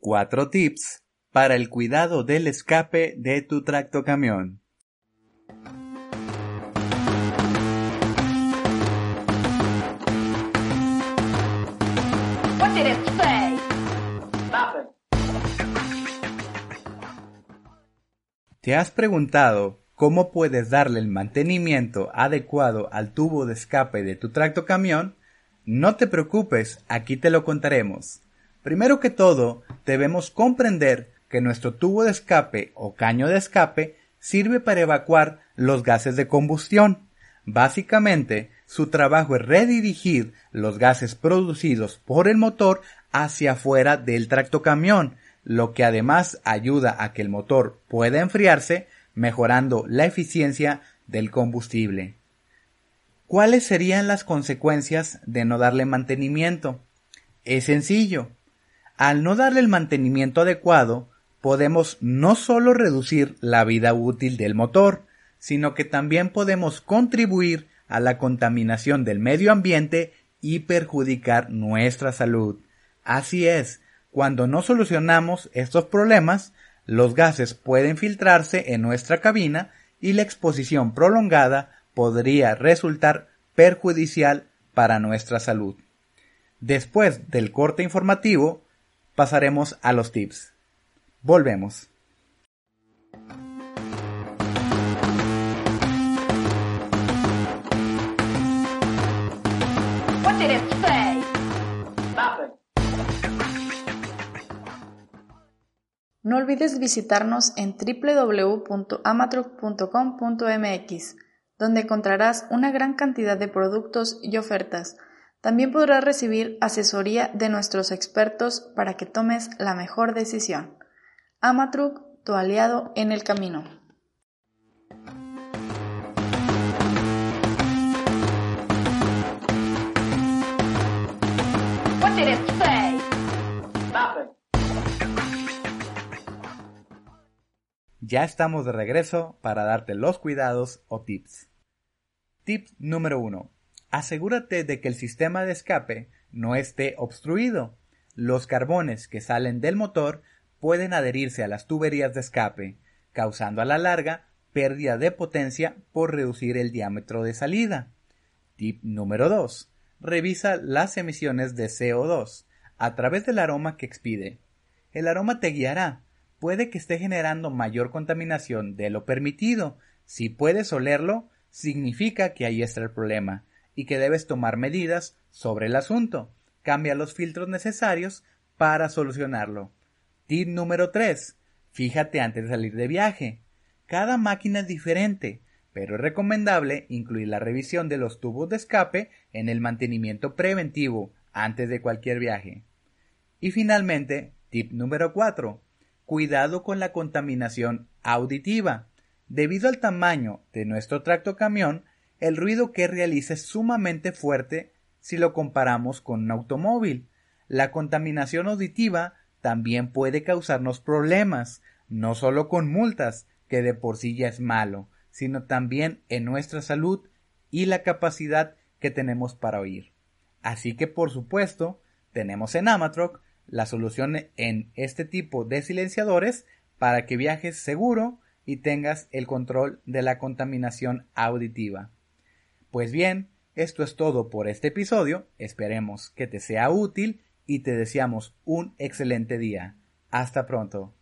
4 tips para el cuidado del escape de tu tractocamión. What did it say? ¿Te has preguntado cómo puedes darle el mantenimiento adecuado al tubo de escape de tu tractocamión? No te preocupes, aquí te lo contaremos. Primero que todo, debemos comprender que nuestro tubo de escape o caño de escape sirve para evacuar los gases de combustión. Básicamente, su trabajo es redirigir los gases producidos por el motor hacia afuera del tractocamión, lo que además ayuda a que el motor pueda enfriarse, mejorando la eficiencia del combustible. ¿Cuáles serían las consecuencias de no darle mantenimiento? Es sencillo. Al no darle el mantenimiento adecuado, podemos no solo reducir la vida útil del motor, sino que también podemos contribuir a la contaminación del medio ambiente y perjudicar nuestra salud. Así es, cuando no solucionamos estos problemas, los gases pueden filtrarse en nuestra cabina y la exposición prolongada podría resultar perjudicial para nuestra salud. Después del corte informativo, pasaremos a los tips. Volvemos. No olvides visitarnos en www.amatruc.com.mx, donde encontrarás una gran cantidad de productos y ofertas. También podrás recibir asesoría de nuestros expertos para que tomes la mejor decisión. Amatruc, tu aliado en el camino. What did it say? Ya estamos de regreso para darte los cuidados o tips. Tip número 1. Asegúrate de que el sistema de escape no esté obstruido. Los carbones que salen del motor pueden adherirse a las tuberías de escape, causando a la larga pérdida de potencia por reducir el diámetro de salida. Tip número 2. Revisa las emisiones de CO2 a través del aroma que expide. El aroma te guiará. Puede que esté generando mayor contaminación de lo permitido. Si puedes olerlo, significa que ahí está el problema y que debes tomar medidas sobre el asunto. Cambia los filtros necesarios para solucionarlo. Tip número 3. Fíjate antes de salir de viaje. Cada máquina es diferente, pero es recomendable incluir la revisión de los tubos de escape en el mantenimiento preventivo antes de cualquier viaje. Y finalmente, tip número 4. Cuidado con la contaminación auditiva. Debido al tamaño de nuestro tracto camión, el ruido que realiza es sumamente fuerte si lo comparamos con un automóvil. La contaminación auditiva también puede causarnos problemas, no solo con multas, que de por sí ya es malo, sino también en nuestra salud y la capacidad que tenemos para oír. Así que por supuesto, tenemos en Amatroc la solución en este tipo de silenciadores para que viajes seguro y tengas el control de la contaminación auditiva. Pues bien, esto es todo por este episodio, esperemos que te sea útil y te deseamos un excelente día. Hasta pronto.